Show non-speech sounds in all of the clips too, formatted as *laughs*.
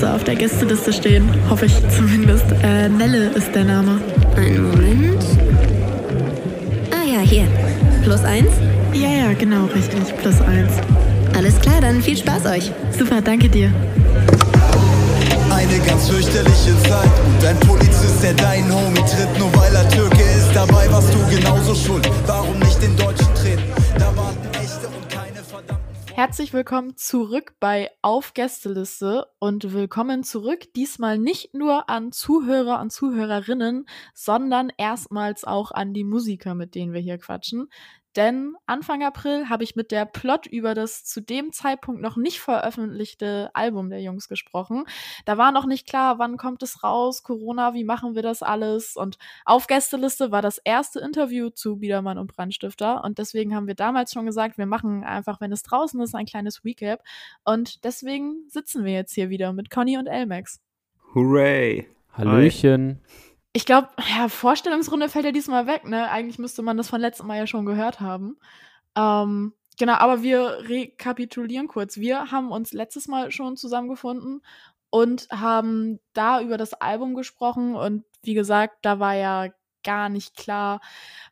müsste auf der Gästeliste stehen. Hoffe ich zumindest. Äh, Nelle ist der Name. Einen Moment. Ah ja, hier. Plus eins? Ja, ja, genau, richtig. Plus eins. Alles klar, dann viel Spaß euch. Super, danke dir. Eine ganz fürchterliche Zeit und ein Polizist, der deinen Homie tritt, nur weil er Türke ist. Dabei warst du genauso schuld. Warum nicht den Deutschen Herzlich willkommen zurück bei Auf Gästeliste und willkommen zurück diesmal nicht nur an Zuhörer und Zuhörerinnen, sondern erstmals auch an die Musiker, mit denen wir hier quatschen. Denn Anfang April habe ich mit der Plot über das zu dem Zeitpunkt noch nicht veröffentlichte Album der Jungs gesprochen. Da war noch nicht klar, wann kommt es raus, Corona, wie machen wir das alles? Und auf Gästeliste war das erste Interview zu Biedermann und Brandstifter. Und deswegen haben wir damals schon gesagt, wir machen einfach, wenn es draußen ist, ein kleines Recap. Und deswegen sitzen wir jetzt hier wieder mit Conny und Elmax. Hooray! Hallöchen. Ich glaube, ja, Vorstellungsrunde fällt ja diesmal weg, ne? Eigentlich müsste man das von letztem Mal ja schon gehört haben. Ähm, genau, aber wir rekapitulieren kurz. Wir haben uns letztes Mal schon zusammengefunden und haben da über das Album gesprochen und wie gesagt, da war ja gar nicht klar,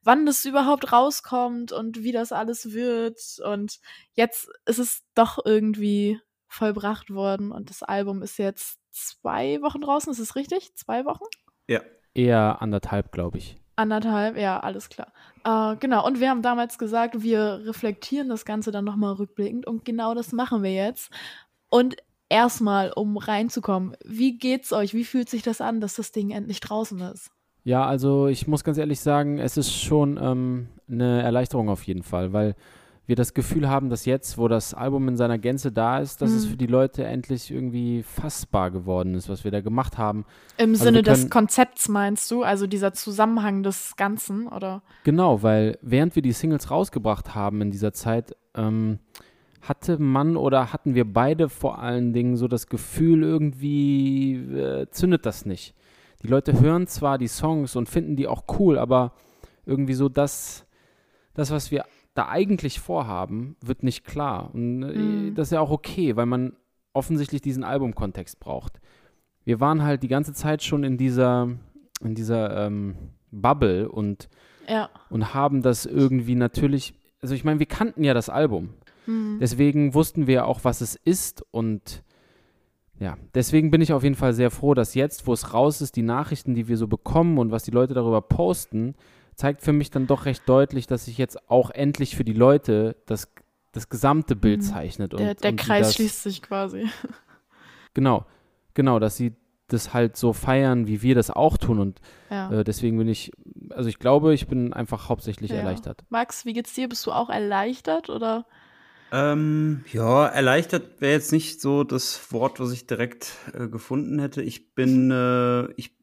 wann das überhaupt rauskommt und wie das alles wird. Und jetzt ist es doch irgendwie vollbracht worden und das Album ist jetzt zwei Wochen draußen. Ist es richtig? Zwei Wochen? Ja. Eher anderthalb, glaube ich. Anderthalb, ja, alles klar. Äh, genau, und wir haben damals gesagt, wir reflektieren das Ganze dann nochmal rückblickend und genau das machen wir jetzt. Und erstmal, um reinzukommen, wie geht's euch? Wie fühlt sich das an, dass das Ding endlich draußen ist? Ja, also ich muss ganz ehrlich sagen, es ist schon ähm, eine Erleichterung auf jeden Fall, weil wir das Gefühl haben, dass jetzt, wo das Album in seiner Gänze da ist, dass Mhm. es für die Leute endlich irgendwie fassbar geworden ist, was wir da gemacht haben. Im Also Sinne des Konzepts meinst du? Also dieser Zusammenhang des Ganzen, oder? Genau, weil während wir die Singles rausgebracht haben in dieser Zeit, ähm, hatte man oder hatten wir beide vor allen Dingen so das Gefühl, irgendwie äh, zündet das nicht. Die Leute hören zwar die Songs und finden die auch cool, aber irgendwie so das, das was wir da eigentlich vorhaben, wird nicht klar. Und äh, Mhm. das ist ja auch okay, weil man offensichtlich diesen Albumkontext braucht. Wir waren halt die ganze Zeit schon in dieser, in dieser ähm, Bubble und Ja. und haben das irgendwie natürlich, also ich meine, wir kannten ja das Album. Mhm. Deswegen wussten wir auch, was es ist und ja, deswegen bin ich auf jeden Fall sehr froh, dass jetzt, wo es raus ist, die Nachrichten, die wir so bekommen und was die Leute darüber posten, zeigt für mich dann doch recht deutlich, dass sich jetzt auch endlich für die Leute das, das gesamte Bild Mhm. zeichnet. Und, Der, der und Kreis das, schließt sich quasi. *laughs* Genau, genau, dass sie das halt so feiern, wie wir das auch tun und Ja. äh, deswegen bin ich, also ich glaube, ich bin einfach hauptsächlich Ja. erleichtert. Max, wie geht's dir? Bist du auch erleichtert oder? Ähm, ja, erleichtert wäre jetzt nicht so das Wort, was ich direkt äh, gefunden hätte. Ich bin, äh, ich,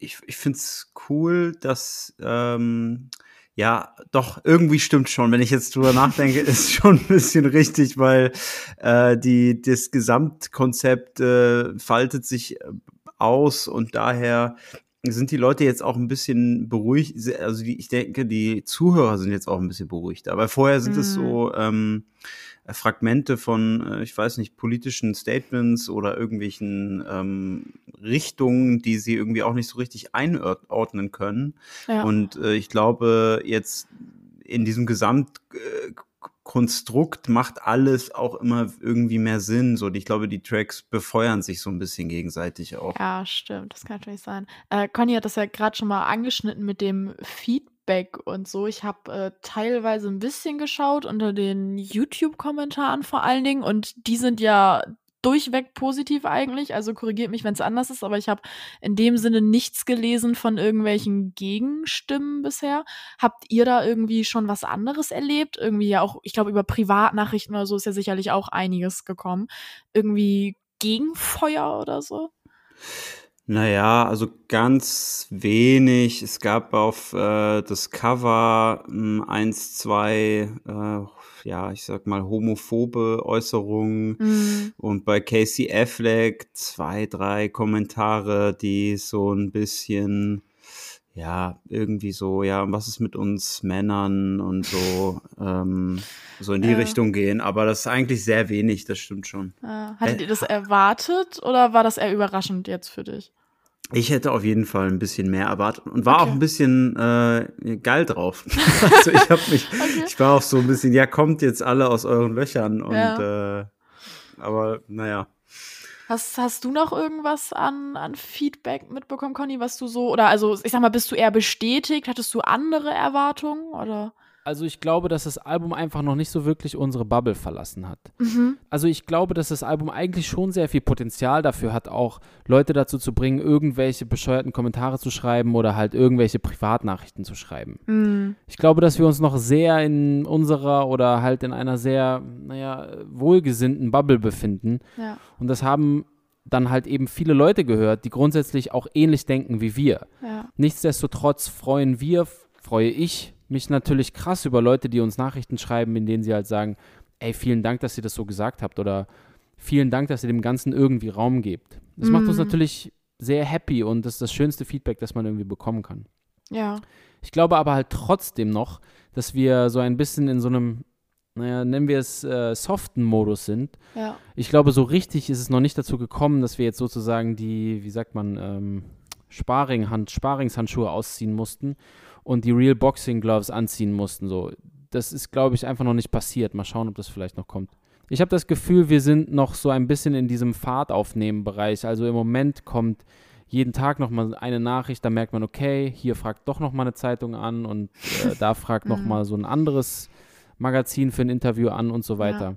ich, ich finde es cool, dass, ähm, ja, doch, irgendwie stimmt schon. Wenn ich jetzt drüber nachdenke, *laughs* ist schon ein bisschen richtig, weil äh, die, das Gesamtkonzept äh, faltet sich äh, aus und daher sind die Leute jetzt auch ein bisschen beruhigt. Also die, ich denke, die Zuhörer sind jetzt auch ein bisschen beruhigter. Aber vorher sind es Mhm. so ähm, Fragmente von, äh, ich weiß nicht, politischen Statements oder irgendwelchen ähm, Richtungen, die sie irgendwie auch nicht so richtig einordnen können. Ja. Und äh, ich glaube, jetzt in diesem Gesamtkonstrukt macht alles auch immer irgendwie mehr Sinn. So, ich glaube, die Tracks befeuern sich so ein bisschen gegenseitig auch. Ja, stimmt, das kann natürlich sein. Äh, Conny hat das ja gerade schon mal angeschnitten mit dem Feedback und so. Ich habe äh, teilweise ein bisschen geschaut unter den YouTube-Kommentaren vor allen Dingen und die sind ja durchweg positiv eigentlich. Also korrigiert mich, wenn es anders ist, aber ich habe in dem Sinne nichts gelesen von irgendwelchen Gegenstimmen bisher. Habt ihr da irgendwie schon was anderes erlebt? Irgendwie ja auch, ich glaube, über Privatnachrichten oder so ist ja sicherlich auch einiges gekommen. Irgendwie Gegenfeuer oder so? Naja, also ganz wenig. Es gab auf äh, das Cover mh, eins, zwei, äh, ja, ich sag mal, homophobe Äußerungen. Mhm. Und bei Casey Affleck zwei, drei Kommentare, die so ein bisschen, ja, irgendwie so, ja, was ist mit uns Männern und so, ähm, so in die Ja. Richtung gehen. Aber das ist eigentlich sehr wenig, das stimmt schon. Äh, hattet Äh, ihr das erwartet oder war das eher überraschend jetzt für dich? Ich hätte auf jeden Fall ein bisschen mehr erwartet und war auch Okay. ein bisschen äh, geil drauf. *laughs* *laughs* also ich habe mich, Okay. ich war auch so ein bisschen, ja, kommt jetzt alle aus euren Löchern und Ja. äh, aber naja. Hast, hast du noch irgendwas an, an Feedback mitbekommen, Conny, was du so, oder also ich sag mal, bist du eher bestätigt? Hattest du andere Erwartungen? Oder? Also ich glaube, dass das Album einfach noch nicht so wirklich unsere Bubble verlassen hat. Mhm. Also ich glaube, dass das Album eigentlich schon sehr viel Potenzial dafür hat, auch Leute dazu zu bringen, irgendwelche bescheuerten Kommentare zu schreiben oder halt irgendwelche Privatnachrichten zu schreiben. Mhm. Ich glaube, dass wir uns noch sehr in unserer oder halt in einer sehr, naja, wohlgesinnten Bubble befinden. Ja. Und das haben dann halt eben viele Leute gehört, die grundsätzlich auch ähnlich denken wie wir. Ja. Nichtsdestotrotz freuen wir, freue ich mich natürlich krass über Leute, die uns Nachrichten schreiben, in denen sie halt sagen, ey, vielen Dank, dass ihr das so gesagt habt oder vielen Dank, dass ihr dem Ganzen irgendwie Raum gebt. Das macht uns Mhm. natürlich sehr happy und das ist das schönste Feedback, das man irgendwie bekommen kann. Ja. Ich glaube aber halt trotzdem noch, dass wir so ein bisschen in so einem, naja, nennen wir es äh, soften Modus sind. Ja. Ich glaube, so richtig ist es noch nicht dazu gekommen, dass wir jetzt sozusagen die, wie sagt man, ähm, Sparinghand, Sparingshandschuhe ausziehen mussten und die Real Boxing Gloves anziehen mussten. So, das ist, glaube ich, einfach noch nicht passiert. Mal schauen, ob das vielleicht noch kommt. Ich habe das Gefühl, wir sind noch so ein bisschen in diesem Fahrtaufnehmen-Bereich. Also im Moment kommt jeden Tag noch mal eine Nachricht, da merkt man, okay, hier fragt doch noch mal eine Zeitung an und äh, da *laughs* fragt noch Mhm. mal so ein anderes Magazin für ein Interview an und so weiter.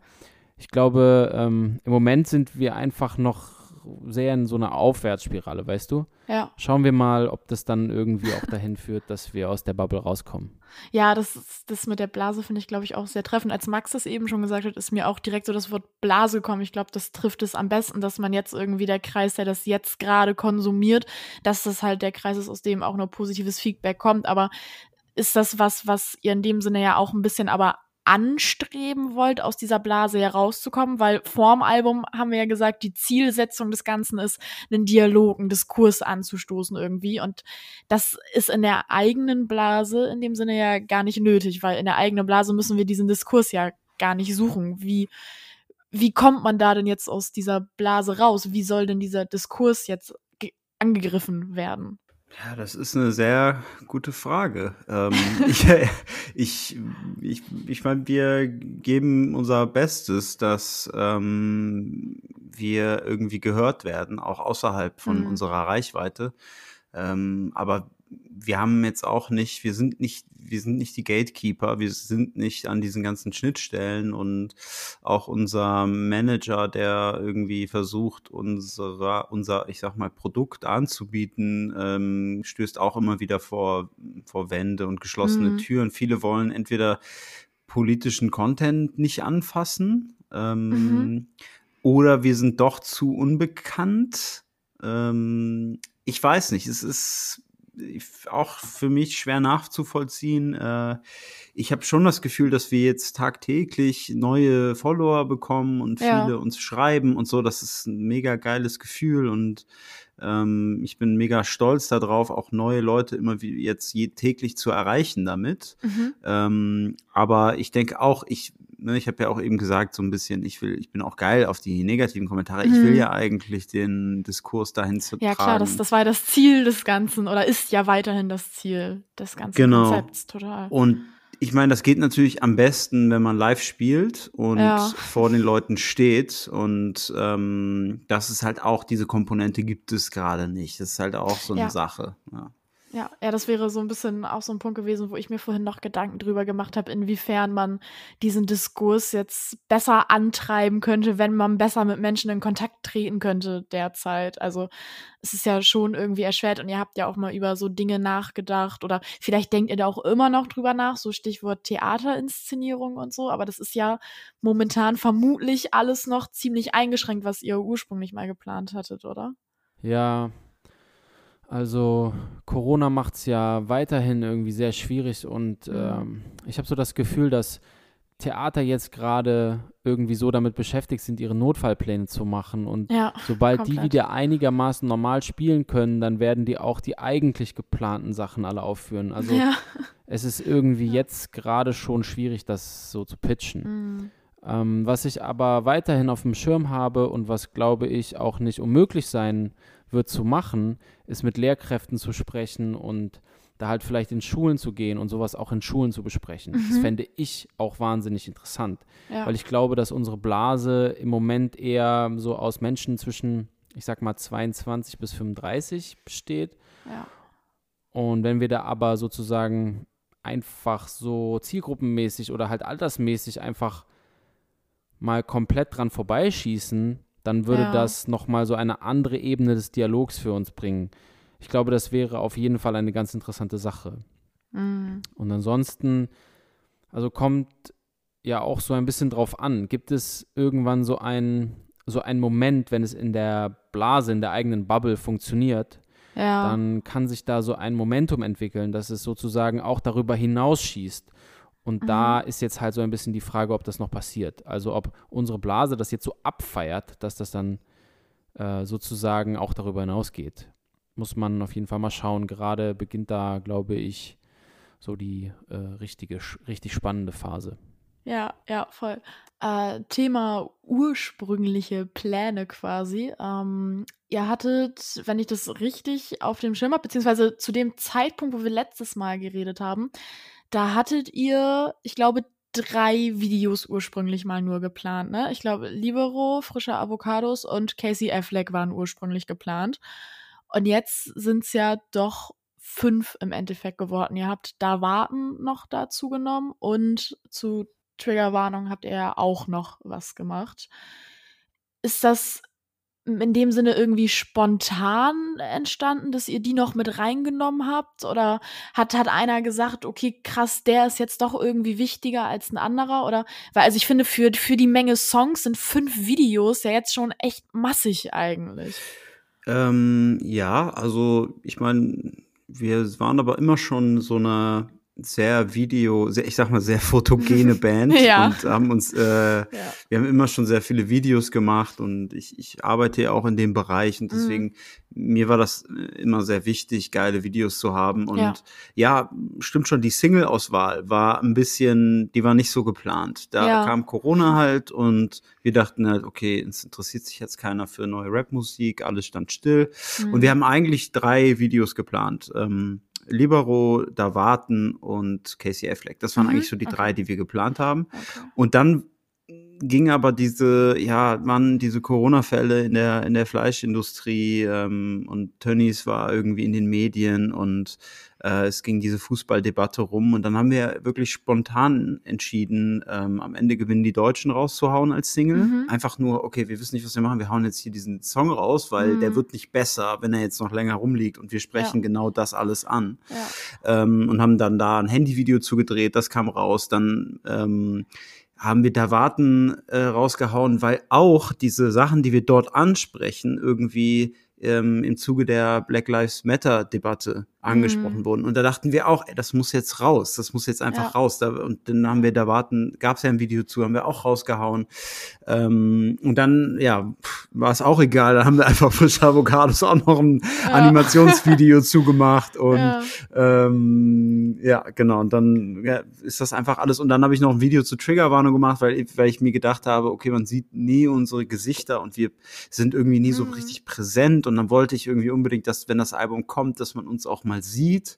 Ich glaube, ähm, im Moment sind wir einfach noch sehr in so einer Aufwärtsspirale, weißt du? Ja. Schauen wir mal, ob das dann irgendwie auch dahin führt, dass wir aus der Bubble rauskommen. Ja, das, ist- das mit der Blase finde ich, glaube ich, auch sehr treffend. Als Max das eben schon gesagt hat, ist mir auch direkt so das Wort Blase gekommen. Ich glaube, das trifft es am besten, dass man jetzt irgendwie der Kreis, der das jetzt gerade konsumiert, dass das halt der Kreis ist, aus dem auch nur positives Feedback kommt. Aber ist das was, was ihr in dem Sinne ja auch ein bisschen aber anstreben wollt, aus dieser Blase herauszukommen? Weil vorm Album haben wir ja gesagt, die Zielsetzung des Ganzen ist, einen Dialog, einen Diskurs anzustoßen irgendwie. Und das ist in der eigenen Blase in dem Sinne ja gar nicht nötig, weil in der eigenen Blase müssen wir diesen Diskurs ja gar nicht suchen. Wie, wie kommt man da denn jetzt aus dieser Blase raus? Wie soll denn dieser Diskurs jetzt ge- angegriffen werden? Ja, das ist eine sehr gute Frage. Ähm, *laughs* ich ich, ich, ich meine, wir geben unser Bestes, dass ähm, wir irgendwie gehört werden, auch außerhalb von Mhm. unserer Reichweite. Ähm, aber wir haben jetzt auch nicht, wir sind nicht, wir sind nicht die Gatekeeper, wir sind nicht an diesen ganzen Schnittstellen und auch unser Manager, der irgendwie versucht, unser, unser, ich sag mal, Produkt anzubieten, ähm, stößt auch immer wieder vor, vor Wände und geschlossene Mhm. Türen. Viele wollen entweder politischen Content nicht anfassen, ähm, Mhm. oder wir sind doch zu unbekannt. Ähm, ich weiß nicht, es ist auch für mich schwer nachzuvollziehen. Äh, ich habe schon das Gefühl, dass wir jetzt tagtäglich neue Follower bekommen und Ja. viele uns schreiben und so. Das ist ein mega geiles Gefühl und ähm, ich bin mega stolz darauf, auch neue Leute immer wie jetzt je, täglich zu erreichen damit. Mhm. Ähm, aber ich denke auch, ich, ne, ich habe ja auch eben gesagt, so ein bisschen, ich will, ich bin auch geil auf die negativen Kommentare. Ich will Mhm. ja eigentlich den Diskurs dahin zu Ja, tragen. klar, das, das war ja das Ziel des Ganzen oder ist ja weiterhin das Ziel des ganzen Genau. Konzepts, total. Und ich meine, das geht natürlich am besten, wenn man live spielt und Ja. vor den Leuten steht. Und ähm, das ist halt auch, diese Komponente gibt es gerade nicht. Das ist halt auch so eine Ja. Sache. Ja. Ja, ja, das wäre so ein bisschen auch so ein Punkt gewesen, wo ich mir vorhin noch Gedanken drüber gemacht habe, inwiefern man diesen Diskurs jetzt besser antreiben könnte, wenn man besser mit Menschen in Kontakt treten könnte derzeit. Also es ist ja schon irgendwie erschwert und ihr habt ja auch mal über so Dinge nachgedacht oder vielleicht denkt ihr da auch immer noch drüber nach, so Stichwort Theaterinszenierung und so, aber das ist ja momentan vermutlich alles noch ziemlich eingeschränkt, was ihr ursprünglich mal geplant hattet, oder? Ja, also Corona macht es ja weiterhin irgendwie sehr schwierig und Mhm. ähm, ich habe so das Gefühl, dass Theater jetzt gerade irgendwie so damit beschäftigt sind, ihre Notfallpläne zu machen. Und Ja, sobald die komplett. wieder einigermaßen normal spielen können, dann werden die auch die eigentlich geplanten Sachen alle aufführen. Also ja. es ist irgendwie jetzt gerade schon schwierig, das so zu pitchen. Mhm. Ähm, was ich aber weiterhin auf dem Schirm habe und was, glaube ich, auch nicht unmöglich sein wird zu machen, ist mit Lehrkräften zu sprechen und da halt vielleicht in Schulen zu gehen und sowas auch in Schulen zu besprechen. Das Mhm. fände ich auch wahnsinnig interessant, Ja. weil ich glaube, dass unsere Blase im Moment eher so aus Menschen zwischen, ich sag mal, 22 bis 35 besteht. ja. Und wenn wir da aber sozusagen einfach so zielgruppenmäßig oder halt altersmäßig einfach mal komplett dran vorbeischießen, dann würde Ja. das nochmal so eine andere Ebene des Dialogs für uns bringen. Ich glaube, das wäre auf jeden Fall eine ganz interessante Sache. Mhm. Und ansonsten, also kommt ja auch so ein bisschen drauf an. Gibt es irgendwann so ein, so einen Moment, wenn es in der Blase, in der eigenen Bubble funktioniert, Ja. dann kann sich da so ein Momentum entwickeln, dass es sozusagen auch darüber hinausschießt. Und da ist jetzt halt so ein bisschen die Frage, ob das noch passiert. Also ob unsere Blase das jetzt so abfeiert, dass das dann äh, sozusagen auch darüber hinausgeht. Muss man auf jeden Fall mal schauen. Gerade beginnt da, glaube ich, so die äh, richtige, richtig spannende Phase. Ja, ja, voll. Äh, Thema ursprüngliche Pläne quasi. Ähm, ihr hattet, wenn ich das richtig auf dem Schirm habe, beziehungsweise zu dem Zeitpunkt, wo wir letztes Mal geredet haben, da hattet ihr, ich glaube, drei Videos ursprünglich mal nur geplant, ne? Ich glaube, Libero, frische Avocados und Casey Affleck waren ursprünglich geplant. Und jetzt sind es ja doch fünf im Endeffekt geworden. Ihr habt da Warten noch dazu genommen und zu Triggerwarnung habt ihr ja auch noch was gemacht. Ist das in dem Sinne irgendwie spontan entstanden, dass ihr die noch mit reingenommen habt? Oder hat, hat einer gesagt, okay, krass, der ist jetzt doch irgendwie wichtiger als ein anderer? Oder, weil, also ich finde, für, für die Menge Songs sind fünf Videos ja jetzt schon echt massig eigentlich. Ähm, ja, also ich meine, wir waren aber immer schon so eine sehr Video, sehr, ich sag mal, sehr fotogene *laughs* Band Ja. und haben uns, äh, wir haben immer schon sehr viele Videos gemacht und ich, ich arbeite ja auch in dem Bereich und Mhm. deswegen, mir war das äh, immer sehr wichtig, geile Videos zu haben und Ja. ja, stimmt schon, die Single-Auswahl war ein bisschen, die war nicht so geplant. Da Ja. kam Corona halt und wir dachten halt, okay, es interessiert sich jetzt keiner für neue Rapmusik, alles stand still. Mhm. Und wir haben eigentlich drei Videos geplant. Ähm, Libero, Da Warten und Casey Affleck. Das waren Mhm, eigentlich so die okay. drei, die wir geplant haben. Okay. Und dann ging aber diese, ja, waren diese Corona-Fälle in der, in der Fleischindustrie ähm, und Tönnies war irgendwie in den Medien und äh, es ging diese Fußballdebatte rum und dann haben wir wirklich spontan entschieden, ähm, am Ende gewinnen die Deutschen rauszuhauen als Single. Mhm. Einfach nur, okay, wir wissen nicht, was wir machen, wir hauen jetzt hier diesen Song raus, weil Mhm. der wird nicht besser, wenn er jetzt noch länger rumliegt und wir sprechen Ja. genau das alles an Ja. ähm, und haben dann da ein Handyvideo zugedreht, das kam raus, dann ähm, haben wir da Warten äh, rausgehauen, weil auch diese Sachen, die wir dort ansprechen, irgendwie ähm, im Zuge der Black Lives Matter Debatte angesprochen Mhm. wurden. Und da dachten wir auch, ey, das muss jetzt raus, das muss jetzt einfach Ja. raus. Da, und dann haben wir da warten, gab es ja ein Video zu, haben wir auch rausgehauen. Ähm, und dann, ja, war es auch egal, da haben wir einfach frische Avocados auch noch ein Ja. Animationsvideo *laughs* zugemacht und Ja. ähm, ja, genau. Und dann ja, ist das einfach alles. Und dann habe ich noch ein Video zur Triggerwarnung gemacht, weil, weil ich mir gedacht habe, okay, man sieht nie unsere Gesichter und wir sind irgendwie nie so Mhm. richtig präsent. Und dann wollte ich irgendwie unbedingt, dass, wenn das Album kommt, dass man uns auch mal sieht.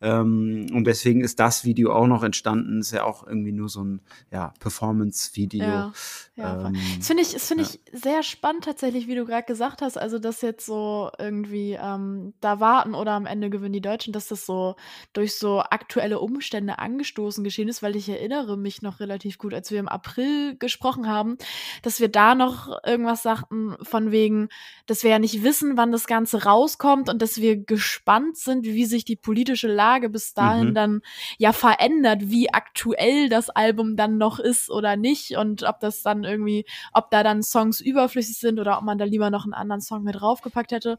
Ähm, und deswegen ist das Video auch noch entstanden. Ist ja auch irgendwie nur so ein ja, Performance-Video. Ja. Ja. Ähm, Das finde ich, das finde ja. ich sehr spannend tatsächlich, wie du gerade gesagt hast. Also, dass jetzt so irgendwie ähm, da warten oder am Ende gewinnen die Deutschen, dass das so durch so aktuelle Umstände angestoßen geschehen ist, weil ich erinnere mich noch relativ gut, als wir im April gesprochen haben, dass wir da noch irgendwas sagten von wegen, dass wir ja nicht wissen, wann das Ganze rauskommt und dass wir gespannt sind, wie sich die politische Lage bis dahin Mhm. dann ja verändert, wie aktuell das Album dann noch ist oder nicht und ob das dann irgendwie, ob da dann Songs überflüssig sind oder ob man da lieber noch einen anderen Song mit draufgepackt hätte.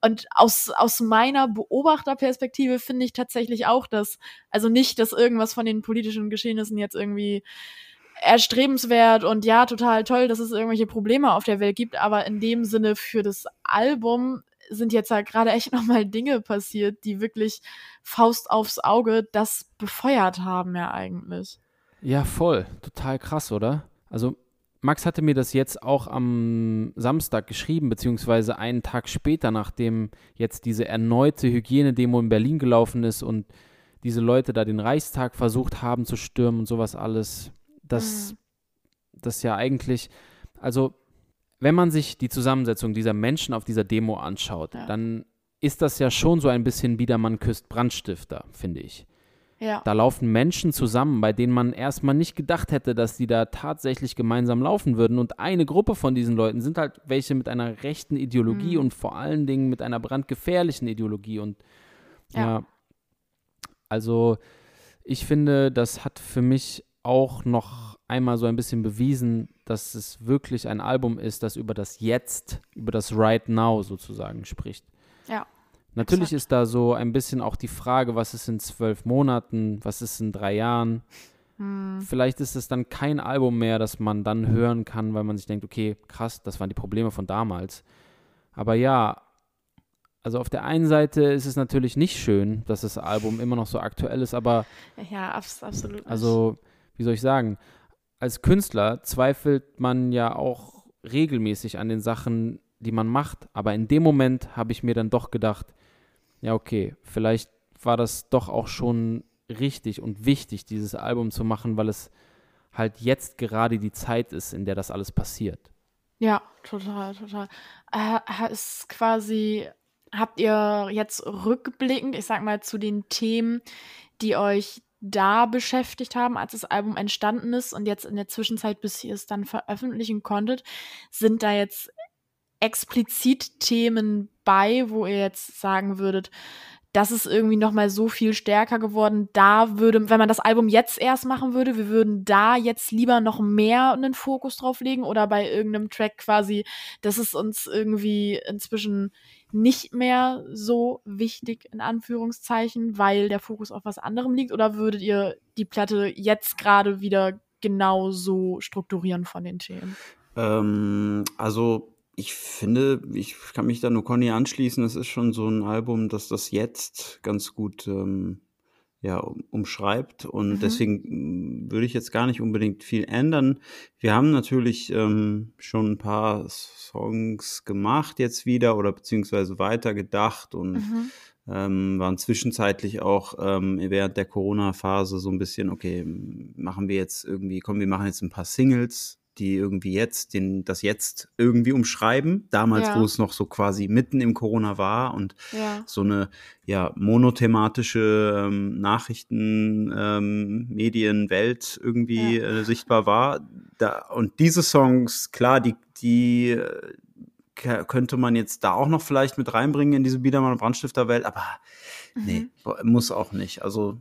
Und aus, aus meiner Beobachterperspektive finde ich tatsächlich auch, dass, also nicht, dass irgendwas von den politischen Geschehnissen jetzt irgendwie erstrebenswert und ja, total toll, dass es irgendwelche Probleme auf der Welt gibt, aber in dem Sinne für das Album sind jetzt halt gerade echt *laughs* nochmal Dinge passiert, die wirklich Faust aufs Auge das befeuert haben ja eigentlich. Ja, voll. Total krass, oder? Also Max hatte mir das jetzt auch am Samstag geschrieben, beziehungsweise einen Tag später, nachdem jetzt diese erneute Hygienedemo in Berlin gelaufen ist und diese Leute da den Reichstag versucht haben zu stürmen und sowas alles. Das, mhm. das ja eigentlich, also wenn man sich die Zusammensetzung dieser Menschen auf dieser Demo anschaut, ja. dann ist das ja schon so ein bisschen Biedermann küsst Brandstifter, finde ich. Ja. Da laufen Menschen zusammen, bei denen man erstmal nicht gedacht hätte, dass die da tatsächlich gemeinsam laufen würden. Und eine Gruppe von diesen Leuten sind halt welche mit einer rechten Ideologie mhm. und vor allen Dingen mit einer brandgefährlichen Ideologie. Und ja. ja, also ich finde, das hat für mich auch noch einmal so ein bisschen bewiesen, dass es wirklich ein Album ist, das über das Jetzt, über das Right Now sozusagen spricht. Ja. Natürlich Exakt. ist da so ein bisschen auch die Frage, was ist in zwölf Monaten, was ist in drei Jahren. Hm. Vielleicht ist es dann kein Album mehr, das man dann hören kann, weil man sich denkt, okay, krass, das waren die Probleme von damals. Aber ja, also auf der einen Seite ist es natürlich nicht schön, dass das Album immer noch so aktuell ist, aber ja, absolut. Nicht. Also, wie soll ich sagen? Als Künstler zweifelt man ja auch regelmäßig an den Sachen, die man macht, aber in dem Moment habe ich mir dann doch gedacht, ja, okay, vielleicht war das doch auch schon richtig und wichtig, dieses Album zu machen, weil es halt jetzt gerade die Zeit ist, in der das alles passiert. Ja, total, total. Äh, ist quasi, habt ihr jetzt rückblickend, ich sag mal, zu den Themen, die euch da beschäftigt haben, als das Album entstanden ist und jetzt in der Zwischenzeit, bis ihr es dann veröffentlichen konntet, sind da jetzt explizit Themen bei, wo ihr jetzt sagen würdet, das ist irgendwie noch mal so viel stärker geworden. Da würde, wenn man das Album jetzt erst machen würde, wir würden da jetzt lieber noch mehr einen Fokus drauf legen oder bei irgendeinem Track quasi, das ist uns irgendwie inzwischen nicht mehr so wichtig in Anführungszeichen, weil der Fokus auf was anderem liegt oder würdet ihr die Platte jetzt gerade wieder genau so strukturieren von den Themen? Ähm, also ich finde, ich kann mich da nur Conny anschließen. Es ist schon so ein Album, das das jetzt ganz gut ähm, ja, umschreibt. Und mhm. deswegen mm, würde ich jetzt gar nicht unbedingt viel ändern. Wir haben natürlich ähm, schon ein paar Songs gemacht jetzt wieder oder beziehungsweise weitergedacht und mhm. ähm, waren zwischenzeitlich auch ähm, während der Corona-Phase so ein bisschen, okay, machen wir jetzt irgendwie, komm, wir machen jetzt ein paar Singles die irgendwie jetzt den, das jetzt irgendwie umschreiben. Damals, ja. wo es noch so quasi mitten im Corona war und ja. so eine ja monothematische ähm, Nachrichten, ähm, irgendwie ja. äh, sichtbar war. Da, und diese Songs, klar, die, die äh, könnte man jetzt da auch noch vielleicht mit reinbringen in diese Biedermann- und Brandstifterwelt, aber mhm. nee, muss auch nicht. Also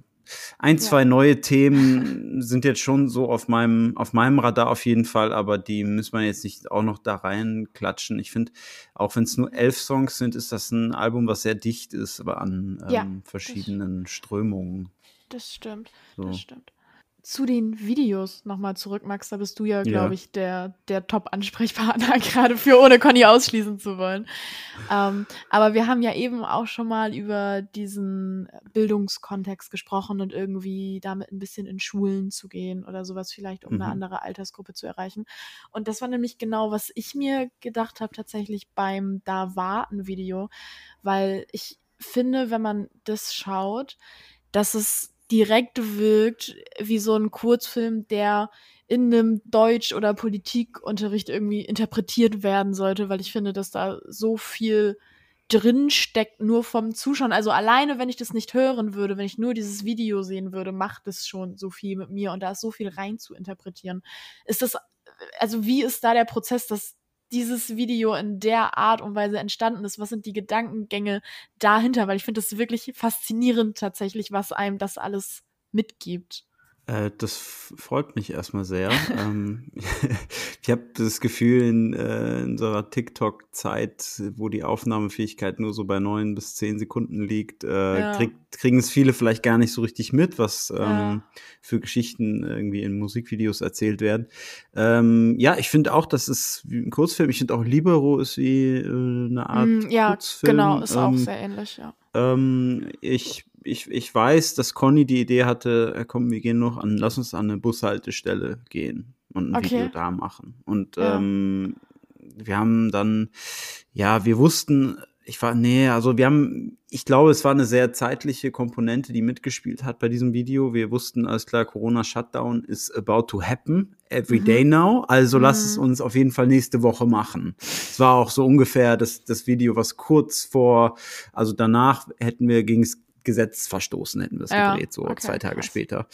ein, zwei neue Themen sind jetzt schon so auf meinem, auf meinem Radar auf jeden Fall, aber die muss man jetzt nicht auch noch da reinklatschen. Ich finde, auch wenn es nur elf Songs sind, ist das ein Album, was sehr dicht ist, aber an ähm, ja, verschiedenen das, Strömungen. Das stimmt, so. das stimmt zu den Videos nochmal zurück, Max. Da bist du ja, glaube ja. ich, der, der Top-Ansprechpartner, *laughs* gerade für ohne Conny ausschließen zu wollen. Ähm, aber wir haben ja eben auch schon mal über diesen Bildungskontext gesprochen und irgendwie damit ein bisschen in Schulen zu gehen oder sowas vielleicht, um mhm. eine andere Altersgruppe zu erreichen. Und das war nämlich genau, was ich mir gedacht habe, tatsächlich beim Da warten Video, weil ich finde, wenn man das schaut, dass es direkt wirkt wie so ein Kurzfilm, der in einem Deutsch- oder Politikunterricht irgendwie interpretiert werden sollte, weil ich finde, dass da so viel drin steckt, nur vom Zuschauen. Also alleine, wenn ich das nicht hören würde, wenn ich nur dieses Video sehen würde, macht es schon so viel mit mir und da ist so viel rein zu interpretieren. Ist das, also wie ist da der Prozess, dass dieses Video in der Art und Weise entstanden ist. Was sind die Gedankengänge dahinter? Weil ich finde es wirklich faszinierend tatsächlich, was einem das alles mitgibt. Äh, das freut mich erstmal sehr. *laughs* ähm, *laughs* ich habe das Gefühl, in, äh, unserer TikTok-Zeit, wo die Aufnahmefähigkeit nur so bei neun bis zehn Sekunden liegt, äh, Ja. krieg, kriegen es viele vielleicht gar nicht so richtig mit, was ähm, Ja. für Geschichten irgendwie in Musikvideos erzählt werden. Ähm, ja, ich finde auch, das ist wie ein Kurzfilm. Ich finde auch Libero ist wie äh, eine Art Mm, ja, Kurzfilm. genau, ist auch Ähm, sehr ähnlich, ja. ähm, ich, ich, ich weiß, dass Conny die Idee hatte, äh, komm, wir gehen noch an, lass uns an eine Bushaltestelle gehen und ein Okay. Video da machen. Und Ja. ähm, wir haben dann, ja, wir wussten, ich war, nee, also wir haben, ich glaube, es war eine sehr zeitliche Komponente, die mitgespielt hat bei diesem Video. Wir wussten, alles klar, Corona-Shutdown is about to happen every Mhm. day now. Also lass Mhm. es uns auf jeden Fall nächste Woche machen. Es war auch so ungefähr das, das Video, was kurz vor, also danach hätten wir gegen das Gesetz verstoßen, hätten wir es Ja, gedreht, so okay, zwei Tage krass. später.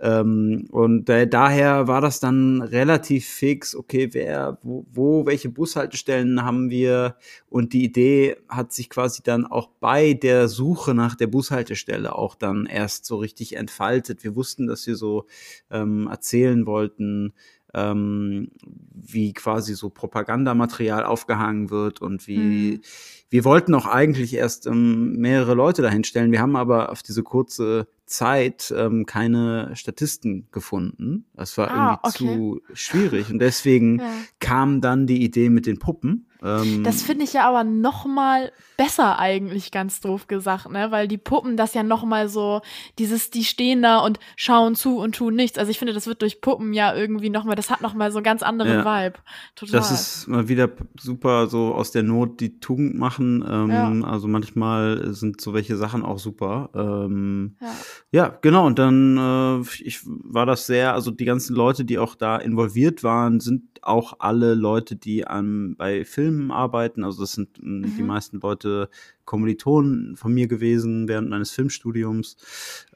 Ähm, und äh, daher war das dann relativ fix, okay, wer, wo, wo, welche Bushaltestellen haben wir? Und die Idee hat sich quasi dann auch bei der Suche nach der Bushaltestelle auch dann erst so richtig entfaltet. Wir wussten, dass wir so ähm, erzählen wollten, ähm, wie quasi so Propagandamaterial aufgehangen wird und wie Mhm. wir wollten auch eigentlich erst ähm, mehrere Leute dahinstellen. Wir haben aber auf diese kurze Zeit ähm, keine Statisten gefunden. Das war Ah, irgendwie zu schwierig und deswegen Ja. kam dann die Idee mit den Puppen. Ähm, Das finde ich ja aber noch mal besser eigentlich, ganz doof gesagt, ne? Weil die Puppen das ja noch mal so, dieses, die stehen da und schauen zu und tun nichts. Also ich finde, das wird durch Puppen ja irgendwie noch mal, das hat noch mal so einen ganz anderen Ja. Vibe. Total. Das ist mal wieder super, so aus der Not die Tugend machen. Ähm, Also manchmal sind so welche Sachen auch super. Ähm, ja. Ja, genau. Und dann äh, ich war das sehr, also die ganzen Leute, die auch da involviert waren, sind auch alle Leute, die an, bei Filmen arbeiten. Also das sind die Mhm. meisten Leute Kommilitonen von mir gewesen während meines Filmstudiums.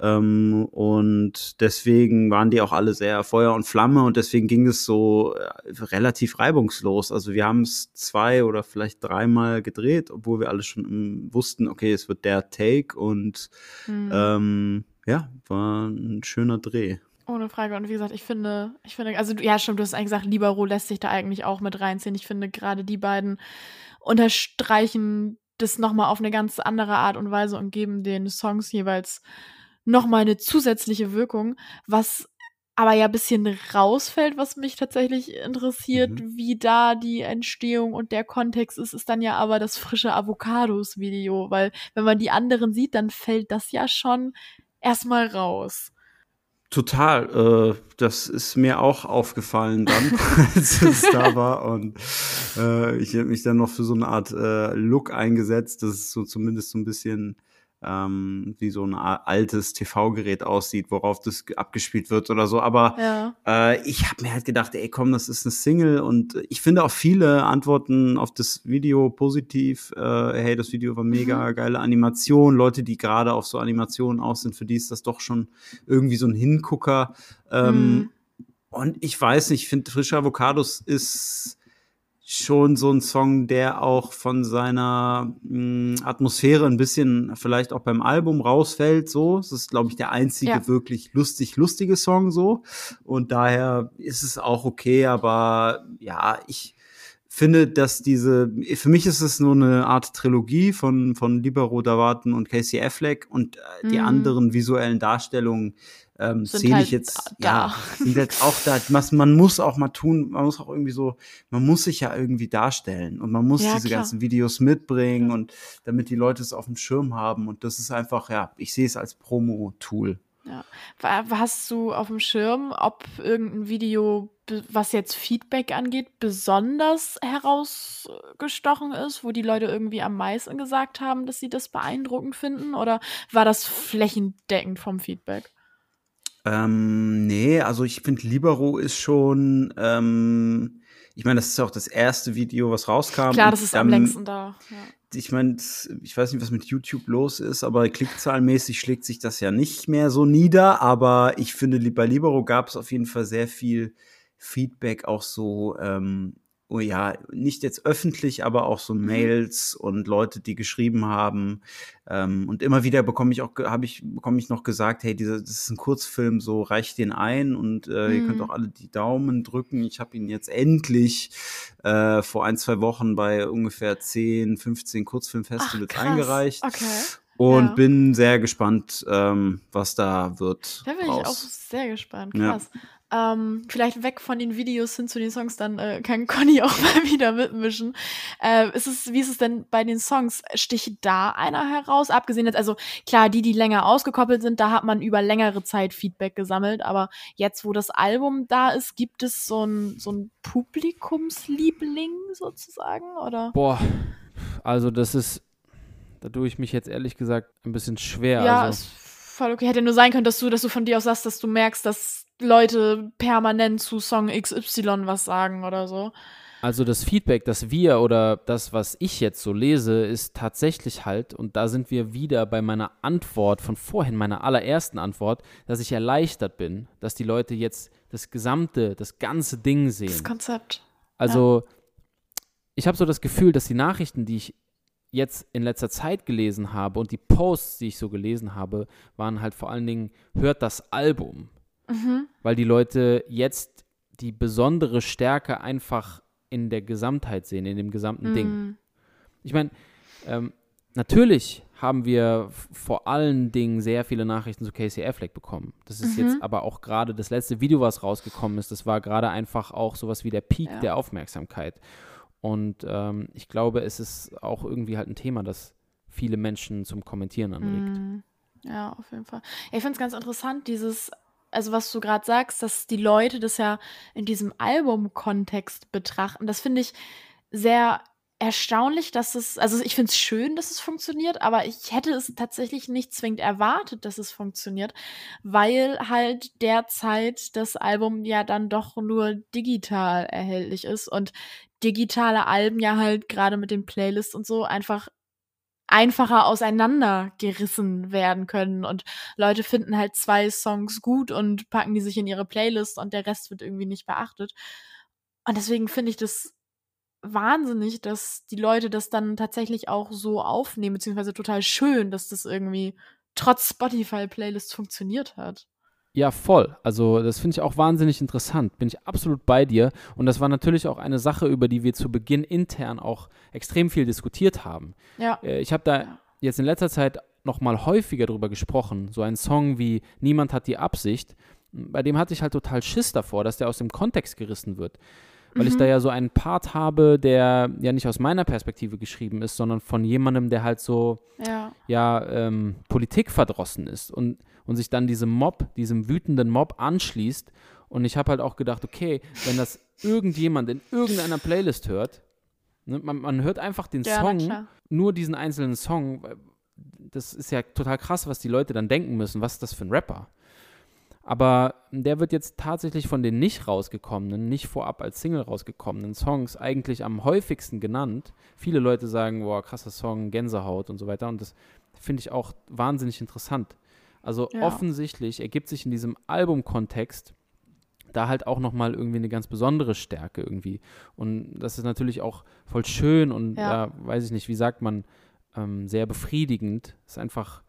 Ähm, und deswegen waren die auch alle sehr Feuer und Flamme und deswegen ging es so äh, relativ reibungslos. Also wir haben es zwei oder vielleicht dreimal gedreht, obwohl wir alle schon ähm, wussten, okay, es wird der Take und Mhm. ähm, ja, war ein schöner Dreh. Ohne Frage. Und wie gesagt, ich finde, ich finde, also ja, stimmt, du hast eigentlich gesagt, Libero lässt sich da eigentlich auch mit reinziehen. Ich finde, gerade die beiden unterstreichen das nochmal auf eine ganz andere Art und Weise und geben den Songs jeweils nochmal eine zusätzliche Wirkung, was aber ja ein bisschen rausfällt, was mich tatsächlich interessiert, Mhm. wie da die Entstehung und der Kontext ist, ist dann ja aber das frische Avocados-Video, weil wenn man die anderen sieht, dann fällt das ja schon erstmal raus. Total. Äh, das ist mir auch aufgefallen dann, *laughs* als es da war. Und äh, ich habe mich dann noch für so eine Art äh, Look eingesetzt, dass es so zumindest so ein bisschen ähm, wie so ein altes TV-Gerät aussieht, worauf das ge- abgespielt wird oder so. Aber Ja. äh, ich habe mir halt gedacht, ey, komm, das ist eine Single und ich finde auch viele antworten auf das Video positiv. Äh, hey, das Video war mega geile Animation. Leute, die gerade auf so Animationen aus sind, für die ist das doch schon irgendwie so ein Hingucker. Ähm, Mhm. Und ich weiß nicht, ich finde Frische Avocados ist schon so ein Song, der auch von seiner mh, Atmosphäre ein bisschen vielleicht auch beim Album rausfällt. So, es ist glaube ich der einzige Ja. wirklich lustig lustige Song so und daher ist es auch okay. Aber ja, ich finde, dass diese, für mich ist es nur eine Art Trilogie von, von Libero Dawaten und Casey Affleck und äh, die Mhm. anderen visuellen Darstellungen ähm, zähle halt ich jetzt, da. ja, sind jetzt auch da. Man muss auch mal tun, man muss auch irgendwie so, man muss sich ja irgendwie darstellen und man muss Ja, diese klar. ganzen Videos mitbringen und damit die Leute es auf dem Schirm haben und das ist einfach, ja, ich sehe es als Promo-Tool. Ja. Hast du auf dem Schirm, ob irgendein Video, was jetzt Feedback angeht, besonders herausgestochen ist, wo die Leute irgendwie am meisten gesagt haben, dass sie das beeindruckend finden? Oder war das flächendeckend vom Feedback? Ähm, nee, also ich finde Libero ist schon, ähm, ich meine, das ist ja auch das erste Video, was rauskam. Klar, das ist am längsten da. Ja. ich meine, ich weiß nicht, was mit YouTube los ist, aber klickzahlmäßig schlägt sich das ja nicht mehr so nieder. Aber ich finde, bei Libero gab es auf jeden Fall sehr viel Feedback, auch so, ähm, oh ja, nicht jetzt öffentlich, aber auch so Mails und Leute, die geschrieben haben. Ähm, und immer wieder bekomme ich auch, habe ich, bekomme ich noch gesagt, hey, dieser, das ist ein Kurzfilm, so reicht den ein und äh, Mhm. ihr könnt auch alle die Daumen drücken. Ich habe ihn jetzt endlich äh, vor ein, zwei Wochen bei ungefähr 10, 15 Kurzfilmfestivals krass. eingereicht. Okay. Und Ja. bin sehr gespannt, ähm, was da wird. Da bin ich auch raus. sehr gespannt. Ja. Ähm, vielleicht weg von den Videos hin zu den Songs, dann äh, kann Conny *laughs* auch mal wieder mitmischen. Äh, ist es, wie ist es denn bei den Songs? Sticht da einer heraus? Abgesehen jetzt, also klar, die, die länger ausgekoppelt sind, da hat man über längere Zeit Feedback gesammelt, aber jetzt, wo das Album da ist, gibt es so ein, so ein Publikumsliebling sozusagen, oder? Boah, also das ist, da tue ich mich jetzt ehrlich gesagt ein bisschen schwer. Ja, also. ist voll okay. Hätte nur sein können, dass du, dass du von dir aus sagst, dass du merkst, dass Leute permanent zu Song XY was sagen oder so. Also das Feedback, das wir oder das, was ich jetzt so lese, ist tatsächlich halt, und da sind wir wieder bei meiner Antwort von vorhin, meiner allerersten Antwort, dass ich erleichtert bin, dass die Leute jetzt das gesamte, das ganze Ding Das sehen. Konzept. Also ich habe so das Gefühl, dass die Nachrichten, die ich jetzt in letzter Zeit gelesen habe und die Posts, die ich so gelesen habe, waren halt vor allen Dingen, hört das Album. Mhm. Weil die Leute jetzt die besondere Stärke einfach in der Gesamtheit sehen, in dem gesamten Ding. Mhm. Ich meine, ähm, natürlich haben wir vor allen Dingen sehr viele Nachrichten zu Casey Affleck bekommen. Das ist Mhm. jetzt aber auch gerade das letzte Video, was rausgekommen ist, das war gerade einfach auch sowas wie der Peak Ja. der Aufmerksamkeit. Und ähm, ich glaube, es ist auch irgendwie halt ein Thema, das viele Menschen zum Kommentieren anregt. Mhm. Ja, auf jeden Fall. Ich finde es ganz interessant, dieses, also was du gerade sagst, dass die Leute das ja in diesem Album-Kontext betrachten. Das finde ich sehr erstaunlich, dass es, also ich finde es schön, dass es funktioniert, aber ich hätte es tatsächlich nicht zwingend erwartet, dass es funktioniert, weil halt derzeit das Album ja dann doch nur digital erhältlich ist und digitale Alben ja halt gerade mit den Playlists und so einfach einfacher auseinandergerissen werden können und Leute finden halt zwei Songs gut und packen die sich in ihre Playlist und der Rest wird irgendwie nicht beachtet. Und deswegen finde ich das wahnsinnig, dass die Leute das dann tatsächlich auch so aufnehmen, beziehungsweise total schön, dass das irgendwie trotz Spotify-Playlist funktioniert hat. Ja, voll. Also das finde ich auch wahnsinnig interessant. Bin ich absolut bei dir. Und das war natürlich auch eine Sache, über die wir zu Beginn intern auch extrem viel diskutiert haben. Ja. Äh, ich habe da jetzt in letzter Zeit noch mal häufiger drüber gesprochen. So ein Song wie Niemand hat die Absicht, bei dem hatte ich halt total Schiss davor, dass der aus dem Kontext gerissen wird. Weil ich da ja so einen Part habe, der ja nicht aus meiner Perspektive geschrieben ist, sondern von jemandem, der halt so Ja. ja, ähm, Politik verdrossen ist und, und sich dann diesem Mob, diesem wütenden Mob anschließt. Und ich habe halt auch gedacht, okay, wenn das irgendjemand in irgendeiner Playlist hört, ne, man, man hört einfach den Ja, Song, nur diesen einzelnen Song, das ist ja total krass, was die Leute dann denken müssen, was ist das für ein Rapper? Aber der wird jetzt tatsächlich von den nicht rausgekommenen, nicht vorab als Single rausgekommenen Songs eigentlich am häufigsten genannt. Viele Leute sagen, boah, krasser Song, Gänsehaut und so weiter. Und das finde ich auch wahnsinnig interessant. Also Ja. offensichtlich ergibt sich in diesem Albumkontext da halt auch nochmal irgendwie eine ganz besondere Stärke irgendwie. Und das ist natürlich auch voll schön und Ja. ja, weiß ich nicht, wie sagt man, ähm, sehr befriedigend. ist einfach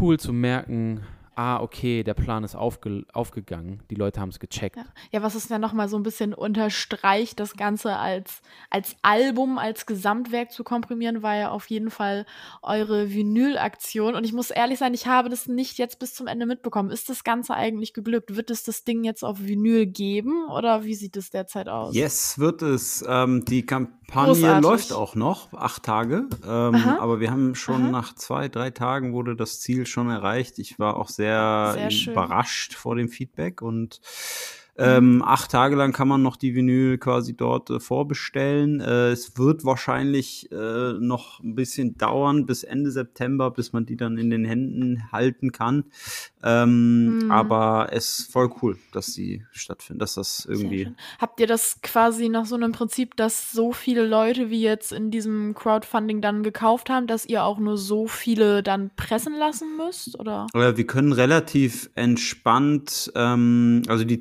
cool zu merken, ah, okay, der Plan ist aufge aufgegangen, die Leute haben es gecheckt. Ja. ja, was es ja nochmal so ein bisschen unterstreicht, das Ganze als, als Album, als Gesamtwerk zu komprimieren, war ja auf jeden Fall eure Vinyl-Aktion. Und ich muss ehrlich sein, ich habe das nicht jetzt bis zum Ende mitbekommen. Ist das Ganze eigentlich geglückt? Wird es das Ding jetzt auf Vinyl geben oder wie sieht es derzeit aus? Yes, wird es. Ähm, die Kampagne Großartig. läuft auch noch, acht Tage. Ähm, aber wir haben schon Aha. nach zwei, drei Tagen wurde das Ziel schon erreicht. Ich war auch sehr, Sehr überrascht vor dem Feedback und. Ähm, acht Tage lang kann man noch die Vinyl quasi dort äh, vorbestellen. Äh, es wird wahrscheinlich äh, noch ein bisschen dauern bis Ende September, bis man die dann in den Händen halten kann. Ähm, Mhm. Aber es ist voll cool, dass sie stattfinden, dass das irgendwie. Habt ihr das quasi nach so einem Prinzip, dass so viele Leute wie jetzt in diesem Crowdfunding dann gekauft haben, dass ihr auch nur so viele dann pressen lassen müsst? Oder? Äh, Wir können relativ entspannt, ähm, also die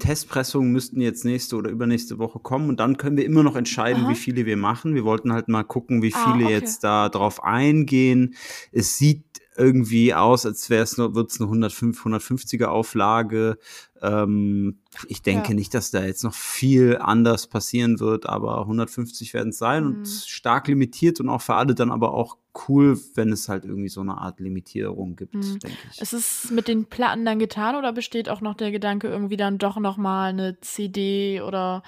Testpressungen müssten jetzt nächste oder übernächste Woche kommen und dann können wir immer noch entscheiden, Aha. wie viele wir machen. Wir wollten halt mal gucken, wie Ah, viele okay. jetzt da drauf eingehen. Es sieht irgendwie aus, als wäre es nur, wird es eine 105, 150er Auflage. Ähm, ich denke Ja. nicht, dass da jetzt noch viel anders passieren wird, aber 150 werden es sein Mhm. und stark limitiert und auch für alle dann aber auch cool, wenn es halt irgendwie so eine Art Limitierung gibt, Mhm. denke ich. Ist es mit den Platten dann getan oder besteht auch noch der Gedanke, irgendwie dann doch noch mal eine CD oder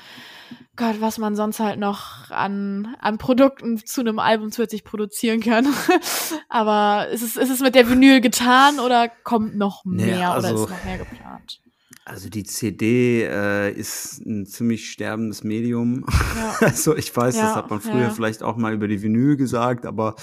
Gott, was man sonst halt noch an, an Produkten zu einem Album zusätzlich produzieren kann? *laughs* Aber ist es, ist es mit der Vinyl getan oder kommt noch mehr oder also- ist noch mehr geplant? Also die CD äh, ist ein ziemlich sterbendes Medium. Ja. *laughs* Also ich weiß, Ja, das hat man früher ja. vielleicht auch mal über die Vinyl gesagt, aber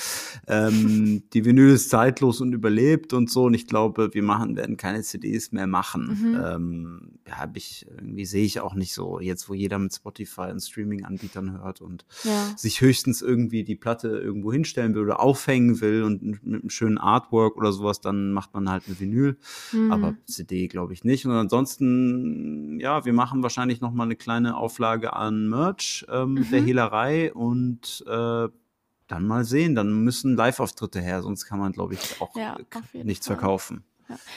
ähm, *laughs* die Vinyl ist zeitlos und überlebt und so. Und ich glaube, wir machen werden keine CDs mehr machen. Mhm. Ähm, ja, hab ich irgendwie sehe ich auch nicht so. Jetzt, wo jeder mit Spotify und Streaming-Anbietern hört und Ja. sich höchstens irgendwie die Platte irgendwo hinstellen will oder aufhängen will und mit einem schönen Artwork oder sowas, dann macht man halt eine Vinyl. Mhm. Aber CD glaube ich nicht. Und ansonsten, ja, wir machen wahrscheinlich noch mal eine kleine Auflage an Merch ähm, mit der Mhm. Hehlerei und äh, dann mal sehen. Dann müssen Live-Auftritte her, sonst kann man, glaube ich, auch Ja, nichts Fall. verkaufen.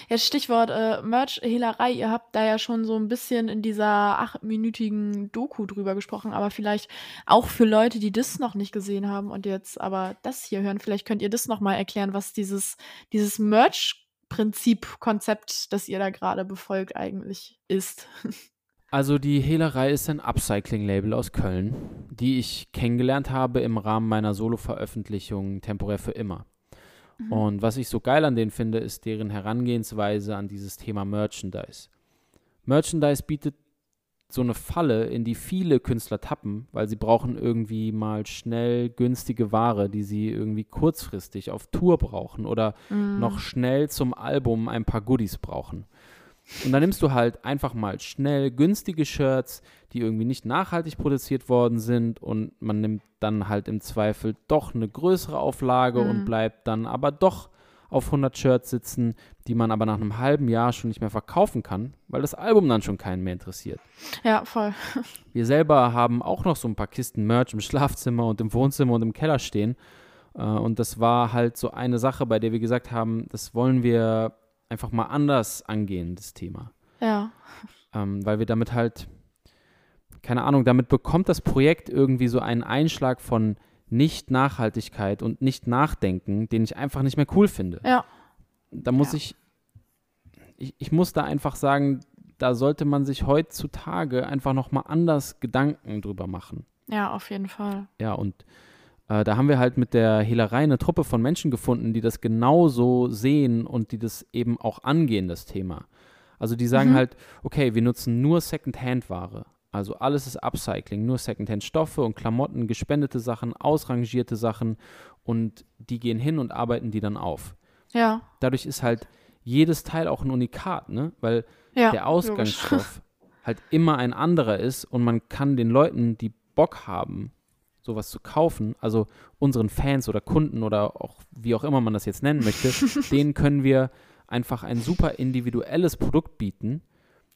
Ja, Stichwort äh, Merch-Hehlerei. Ihr habt da ja schon so ein bisschen in dieser achtminütigen Doku drüber gesprochen, aber vielleicht auch für Leute, die das noch nicht gesehen haben und jetzt aber das hier hören, vielleicht könnt ihr das noch mal erklären, was dieses, dieses Merch-Prinzip, Konzept, das ihr da gerade befolgt, eigentlich ist. *laughs* Also die Hehlerei ist ein Upcycling-Label aus Köln, die ich kennengelernt habe im Rahmen meiner Solo-Veröffentlichung Temporär für immer. Und was ich so geil an denen finde, ist deren Herangehensweise an dieses Thema Merchandise. Merchandise bietet so eine Falle, in die viele Künstler tappen, weil sie brauchen irgendwie mal schnell günstige Ware, die sie irgendwie kurzfristig auf Tour brauchen oder Mhm. noch schnell zum Album ein paar Goodies brauchen. Und dann nimmst du halt einfach mal schnell günstige Shirts, die irgendwie nicht nachhaltig produziert worden sind und man nimmt dann halt im Zweifel doch eine größere Auflage Mhm. und bleibt dann aber doch auf 100 Shirts sitzen, die man aber nach einem halben Jahr schon nicht mehr verkaufen kann, weil das Album dann schon keinen mehr interessiert. Ja, voll. *laughs* Wir selber haben auch noch so ein paar Kisten Merch im Schlafzimmer und im Wohnzimmer und im Keller stehen. Äh, Und das war halt so eine Sache, bei der wir gesagt haben, das wollen wir einfach mal anders angehen, das Thema. Ja. Ähm, weil wir damit halt, keine Ahnung, damit bekommt das Projekt irgendwie so einen Einschlag von Nicht-Nachhaltigkeit und Nicht-Nachdenken, den ich einfach nicht mehr cool finde. Ja. Da muss Ja. ich, ich, ich muss da einfach sagen, da sollte man sich heutzutage einfach nochmal anders Gedanken drüber machen. Ja, auf jeden Fall. Ja, und äh, da haben wir halt mit der Hehlerei eine Truppe von Menschen gefunden, die das genauso sehen und die das eben auch angehen, das Thema. Also die sagen Mhm. halt, okay, wir nutzen nur Second-Hand-Ware. Also alles ist Upcycling, nur Second-Hand-Stoffe und Klamotten, gespendete Sachen, ausrangierte Sachen und die gehen hin und arbeiten die dann auf. Ja. Dadurch ist halt jedes Teil auch ein Unikat, ne? Weil Ja. der logisch. Ausgangsstoff *laughs* halt immer ein anderer ist und man kann den Leuten, die Bock haben, sowas zu kaufen, also unseren Fans oder Kunden oder auch wie auch immer man das jetzt nennen möchte, *laughs* denen können wir einfach ein super individuelles Produkt bieten,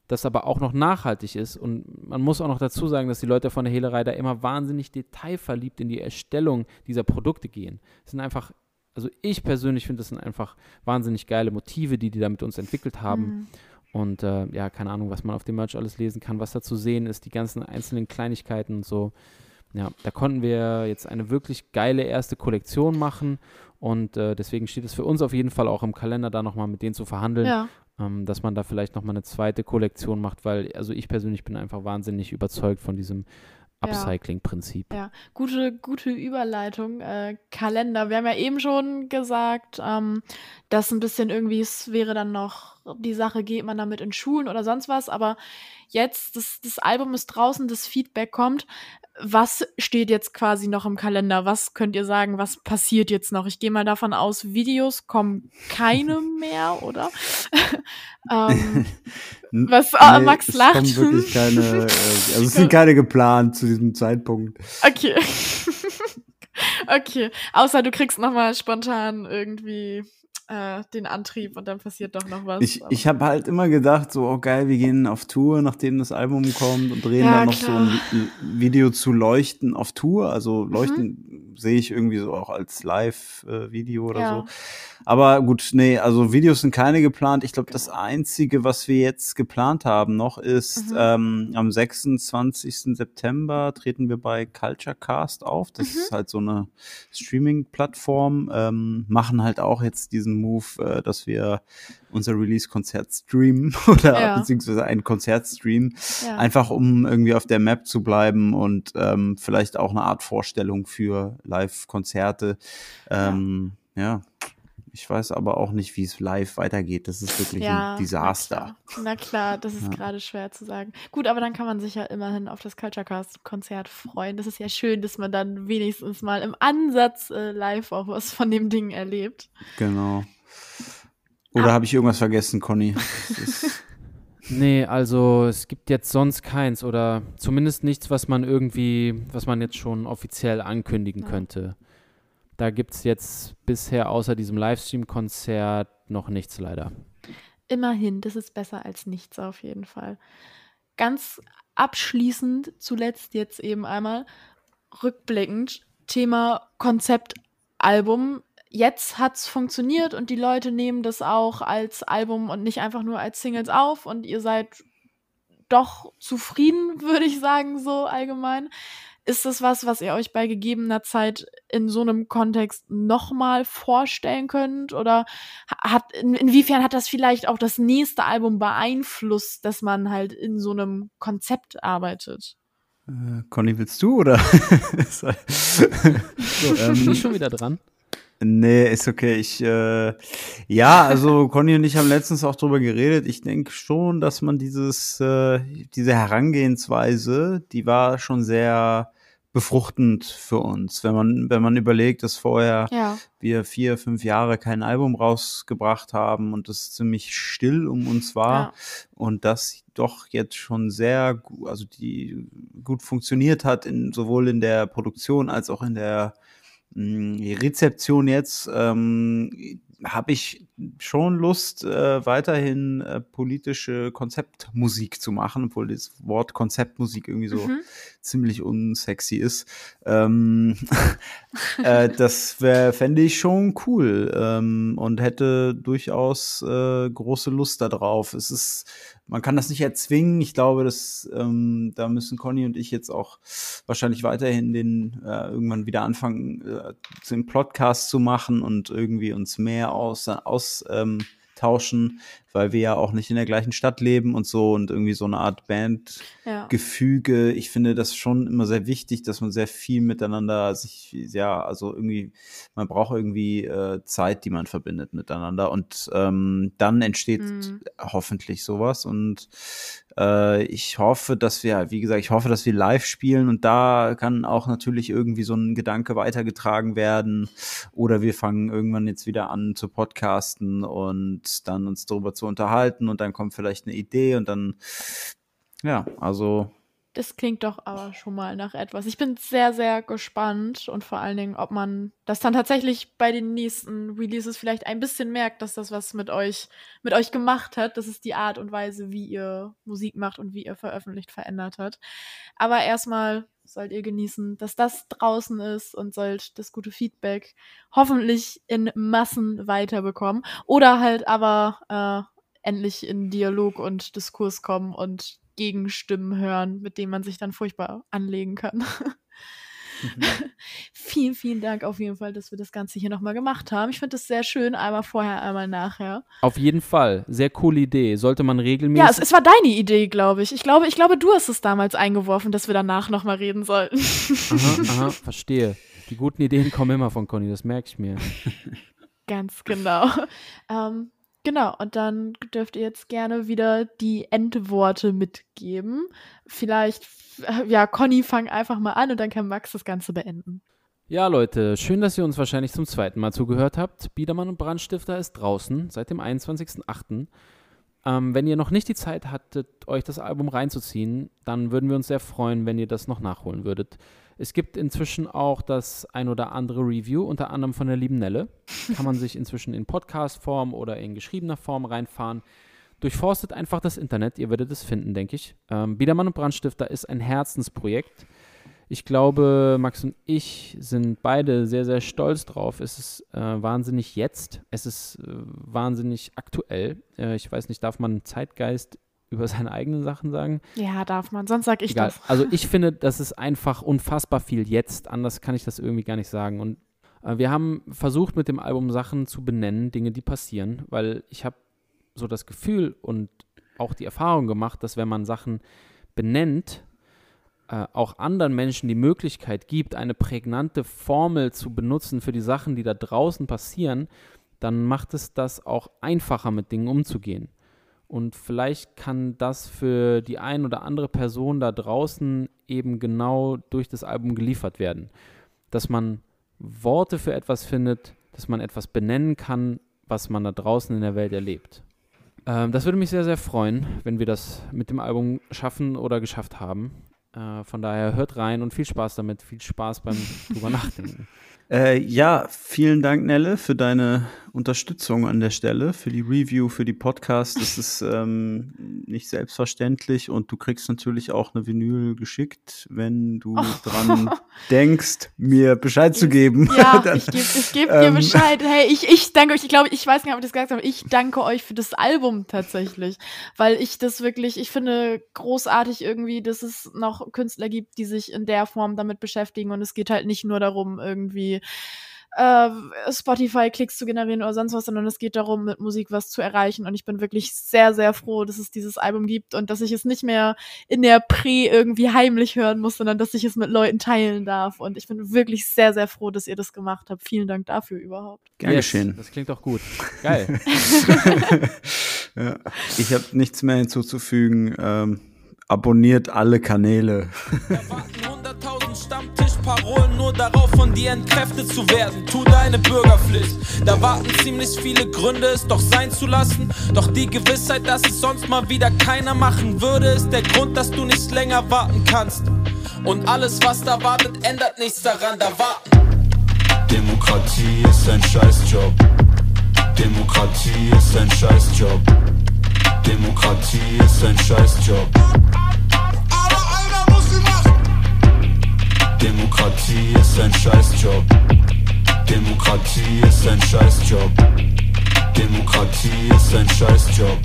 das aber auch noch nachhaltig ist. Und man muss auch noch dazu sagen, dass die Leute von der Hehlerei da immer wahnsinnig detailverliebt in die Erstellung dieser Produkte gehen. Es sind einfach, also ich persönlich finde, das sind einfach wahnsinnig geile Motive, die die da mit uns entwickelt haben. Mhm. Und äh, ja, keine Ahnung, was man auf dem Merch alles lesen kann, was da zu sehen ist, die ganzen einzelnen Kleinigkeiten und so. Ja, da konnten wir jetzt eine wirklich geile erste Kollektion machen und äh, deswegen steht es für uns auf jeden Fall auch im Kalender, da nochmal mit denen zu verhandeln, Ja. ähm, dass man da vielleicht nochmal eine zweite Kollektion macht, weil also ich persönlich bin einfach wahnsinnig überzeugt von diesem. Upcycling-Prinzip. Ja, gute, gute Überleitung. Äh, Kalender. Wir haben ja eben schon gesagt, ähm, dass ein bisschen irgendwie, es wäre dann noch die Sache, geht man damit in Schulen oder sonst was, aber jetzt, das, das Album ist draußen, das Feedback kommt. Was steht jetzt quasi noch im Kalender? Was könnt ihr sagen, was passiert jetzt noch? Ich gehe mal davon aus, Videos kommen keine *laughs* mehr, oder? *laughs* ähm, was äh, Nee, Max es lacht. kommen wirklich keine, äh, also es sind *laughs* keine geplant zu diesem Zeitpunkt. Okay. okay. Außer du kriegst nochmal spontan irgendwie äh, den Antrieb und dann passiert doch noch was. Ich, Aber- ich habe halt immer gedacht, so, oh geil, wir gehen auf Tour, nachdem das Album kommt und drehen Ja, dann noch klar. so ein Vi- Video zu Leuchten auf Tour. Also Leuchten Mhm. Sehe ich irgendwie so auch als Live-Video oder Ja. so. Aber gut, nee, also Videos sind keine geplant. Ich glaube, das Einzige, was wir jetzt geplant haben noch, ist Mhm. ähm, am 26. September treten wir bei Culture Cast auf. Das Mhm. ist halt so eine Streaming-Plattform. Ähm, machen halt auch jetzt diesen Move, äh, dass wir unser Release-Konzert streamen *laughs* oder Ja. beziehungsweise ein Konzert streamen. ja. Einfach um irgendwie auf der Map zu bleiben und ähm, vielleicht auch eine Art Vorstellung für Live-Konzerte. Ähm, ja. Ich weiß aber auch nicht, wie es live weitergeht. Das ist wirklich ja, ein Desaster. Na klar, na klar das ist Ja. gerade schwer zu sagen. Gut, aber dann kann man sich ja immerhin auf das Culture Cast Konzert freuen. Das ist ja schön, dass man dann wenigstens mal im Ansatz äh, live auch was von dem Ding erlebt. Genau. Oder habe ich irgendwas vergessen, Conny? *laughs* Nee, also es gibt jetzt sonst keins oder zumindest nichts, was man irgendwie, was man jetzt schon offiziell ankündigen Ja. könnte. Da gibt es jetzt bisher außer diesem Livestream-Konzert noch nichts leider. Immerhin, das ist besser als nichts auf jeden Fall. Ganz abschließend, zuletzt jetzt eben einmal rückblickend, Thema Konzeptalbum. Jetzt hat's funktioniert und die Leute nehmen das auch als Album und nicht einfach nur als Singles auf und ihr seid doch zufrieden, *laughs* würde ich sagen, so allgemein. Ist das was, was ihr euch bei gegebener Zeit in so einem Kontext nochmal vorstellen könnt? Oder ha- hat, in, inwiefern hat das vielleicht auch das nächste Album beeinflusst, dass man halt in so einem Konzept arbeitet? äh, Conny, willst du oder? *laughs* *laughs* so, Bin ähm, ich schon wieder dran? Nee, ist okay. Ich, äh, ja, also *laughs* Conny und ich haben letztens auch drüber geredet. Ich denke schon, dass man dieses, äh, diese Herangehensweise, die war schon sehr befruchtend für uns. Wenn man, wenn man überlegt, dass vorher Ja. wir vier, fünf Jahre kein Album rausgebracht haben und es ziemlich still um uns war Ja. und das doch jetzt schon sehr, also die gut funktioniert hat, in, sowohl in der Produktion als auch in der mh, Rezeption jetzt, ähm, habe ich schon Lust, äh, weiterhin äh, politische Konzeptmusik zu machen, obwohl das Wort Konzeptmusik irgendwie so Mhm. ziemlich unsexy ist. Ähm, *laughs* äh, das wär, fände ich schon cool ähm, und hätte durchaus äh, große Lust darauf. Es ist, man kann das nicht erzwingen. Ich glaube, dass ähm, da müssen Conny und ich jetzt auch wahrscheinlich weiterhin den äh, irgendwann wieder anfangen, äh, den Podcast zu machen und irgendwie uns mehr aus, aus ähm, tauschen, weil wir ja auch nicht in der gleichen Stadt leben und so und irgendwie so eine Art Band Ja. Ich finde das schon immer sehr wichtig, dass man sehr viel miteinander sich, ja, also irgendwie, man braucht irgendwie äh, Zeit, die man verbindet miteinander und ähm, dann entsteht Mhm. hoffentlich sowas und äh, ich hoffe, dass wir, wie gesagt, ich hoffe, dass wir live spielen und da kann auch natürlich irgendwie so ein Gedanke weitergetragen werden oder wir fangen irgendwann jetzt wieder an zu podcasten und dann uns darüber zu unterhalten und dann kommt vielleicht eine Idee und dann ja, also Das klingt doch aber schon mal nach etwas. Ich bin sehr, sehr gespannt und vor allen Dingen, ob man das dann tatsächlich bei den nächsten Releases vielleicht ein bisschen merkt, dass das was mit euch, mit euch gemacht hat, dass es die Art und Weise, wie ihr Musik macht und wie ihr veröffentlicht, verändert hat. Aber erstmal sollt ihr genießen, dass das draußen ist und sollt das gute Feedback hoffentlich in Massen weiterbekommen. Oder halt aber äh, endlich in Dialog und Diskurs kommen und Gegenstimmen hören, mit denen man sich dann furchtbar anlegen kann. *laughs* vielen, vielen Dank auf jeden Fall, dass wir das Ganze hier nochmal gemacht haben. Ich finde es sehr schön, einmal vorher, einmal nachher. Auf jeden Fall. Sehr coole Idee. Sollte man regelmäßig. Ja, es, es war deine Idee, glaube ich. Ich glaube, ich glaube, du hast es damals eingeworfen, dass wir danach nochmal reden sollten. aha, aha, *laughs* verstehe. Die guten Ideen kommen immer von Conny, das merke ich mir. Ganz genau. *laughs* Ähm, Genau, und dann dürft ihr jetzt gerne wieder die Endworte mitgeben. Vielleicht, ja, Conny, fang einfach mal an und dann kann Max das Ganze beenden. Ja, Leute, schön, dass ihr uns wahrscheinlich zum zweiten Mal zugehört habt. Biedermann und Brandstifter ist draußen seit dem 21.08. Ähm, wenn ihr noch nicht die Zeit hattet, euch das Album reinzuziehen, dann würden wir uns sehr freuen, wenn ihr das noch nachholen würdet. Es gibt inzwischen auch das ein oder andere Review, unter anderem von der lieben Nelle. *laughs* Kann man sich inzwischen in Podcast-Form oder in geschriebener Form reinfahren. Durchforstet einfach das Internet, ihr werdet es finden, denke ich. Ähm, Biedermann und Brandstifter ist ein Herzensprojekt. Ich glaube, Max und ich sind beide sehr, sehr stolz drauf. Es ist äh, wahnsinnig jetzt, es ist äh, wahnsinnig aktuell. Äh, ich weiß nicht, darf man Zeitgeist über seine eigenen Sachen sagen? Ja, darf man, sonst sag ich Egal. das. Also ich *laughs* finde, das ist einfach unfassbar viel jetzt. Anders kann ich das irgendwie gar nicht sagen. Und äh, wir haben versucht, mit dem Album Sachen zu benennen, Dinge, die passieren, weil ich habe so das Gefühl und auch die Erfahrung gemacht, dass wenn man Sachen benennt, äh, auch anderen Menschen die Möglichkeit gibt, eine prägnante Formel zu benutzen für die Sachen, die da draußen passieren, dann macht es das auch einfacher, mit Dingen umzugehen. Und vielleicht kann das für die ein oder andere Person da draußen eben genau durch das Album geliefert werden. Dass man Worte für etwas findet, dass man etwas benennen kann, was man da draußen in der Welt erlebt. Ähm, das würde mich sehr, sehr freuen, wenn wir das mit dem Album schaffen oder geschafft haben. Äh, von daher hört rein und viel Spaß damit, viel Spaß beim *laughs* drüber nachdenken. Äh, ja, vielen Dank, Nelle, für deine Unterstützung an der Stelle, für die Review, für die Podcast. Das ist *laughs* ähm, nicht selbstverständlich und du kriegst natürlich auch eine Vinyl geschickt, wenn du Oh. dran *laughs* denkst, mir Bescheid zu geben. Ja, Dann- *laughs* ich gebe geb dir ähm, Bescheid. Hey, ich, ich danke euch. Ich glaube, ich weiß nicht, ob ich das gesagt habe. Ich danke euch für das Album tatsächlich. Weil ich das wirklich, ich finde großartig irgendwie, dass es noch Künstler gibt, die sich in der Form damit beschäftigen. Und es geht halt nicht nur darum, irgendwie äh, Spotify-Klicks zu generieren oder sonst was, sondern es geht darum, mit Musik was zu erreichen. Und ich bin wirklich sehr, sehr froh, dass es dieses Album gibt und dass ich es nicht mehr in der Pre irgendwie heimlich hören muss, sondern dass ich es mit Leuten teilen darf. Und ich bin wirklich sehr, sehr froh, dass ihr das gemacht habt. Vielen Dank dafür überhaupt. Gern Yes, geschehen. Das klingt doch gut. Geil. *laughs* *laughs* ja. Ich habe nichts mehr hinzuzufügen. Ähm, abonniert alle Kanäle. *laughs* Da warten 100.000 Stammtischparolen nur darauf, von dir entkräftet zu werden. Tu deine Bürgerpflicht. Da warten ziemlich viele Gründe, es doch sein zu lassen. Doch die Gewissheit, dass es sonst mal wieder keiner machen würde, ist der Grund, dass du nicht länger warten kannst. Und alles, was da wartet, ändert nichts daran. Da warten. Demokratie ist ein Scheißjob. Demokratie ist ein Scheißjob. Demokratie ist ein Scheißjob. Demokratie ist ein Scheißjob. Demokratie ist ein Scheißjob. Demokratie ist ein Scheißjob.